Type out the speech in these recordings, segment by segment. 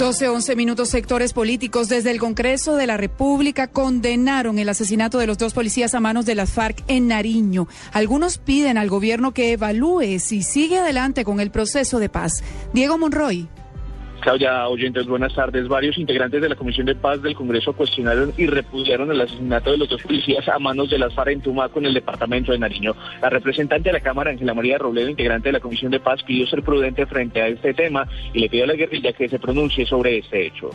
12, 11 minutos sectores políticos desde el Congreso de la República condenaron el asesinato de los dos policías a manos de las FARC en Nariño. Algunos piden al gobierno que evalúe si sigue adelante con el proceso de paz. Diego Monroy. Claudia Oyentes, buenas tardes. Varios integrantes de la Comisión de Paz del Congreso cuestionaron y repudiaron el asesinato de los dos policías a manos de las FARC en Tumaco en el departamento de Nariño. La representante de la Cámara, Ángela María Robledo, integrante de la Comisión de Paz, pidió ser prudente frente a este tema y le pidió a la guerrilla que se pronuncie sobre este hecho.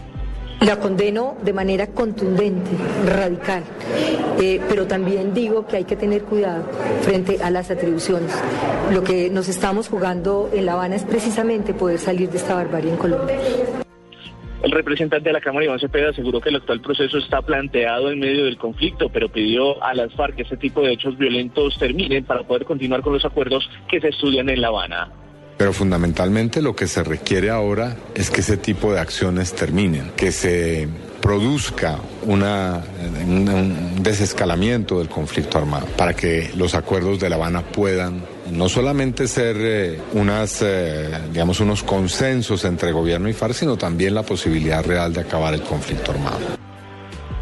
La condeno de manera contundente, radical, eh, pero también digo que hay que tener cuidado frente a las atribuciones. Lo que nos estamos jugando en La Habana es precisamente poder salir de esta barbarie en Colombia. El representante de la Cámara, Iván Cepeda, aseguró que el actual proceso está planteado en medio del conflicto, pero pidió a las FARC que este tipo de hechos violentos terminen para poder continuar con los acuerdos que se estudian en La Habana. Pero fundamentalmente lo que se requiere ahora es que ese tipo de acciones terminen, que se produzca una, un desescalamiento del conflicto armado para que los acuerdos de La Habana puedan no solamente ser eh, unas, eh, digamos, unos consensos entre gobierno y FARC, sino también la posibilidad real de acabar el conflicto armado.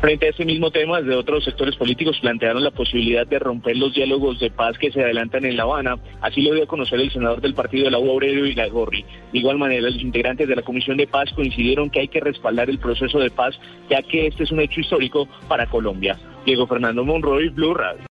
Frente a este mismo tema, desde otros sectores políticos plantearon la posibilidad de romper los diálogos de paz que se adelantan en La Habana. Así lo dio a conocer el senador del partido de la U Obrero y la Gorri. De igual manera, los integrantes de la Comisión de Paz coincidieron que hay que respaldar el proceso de paz, ya que este es un hecho histórico para Colombia. Diego Fernando Monroy, Blue Radio.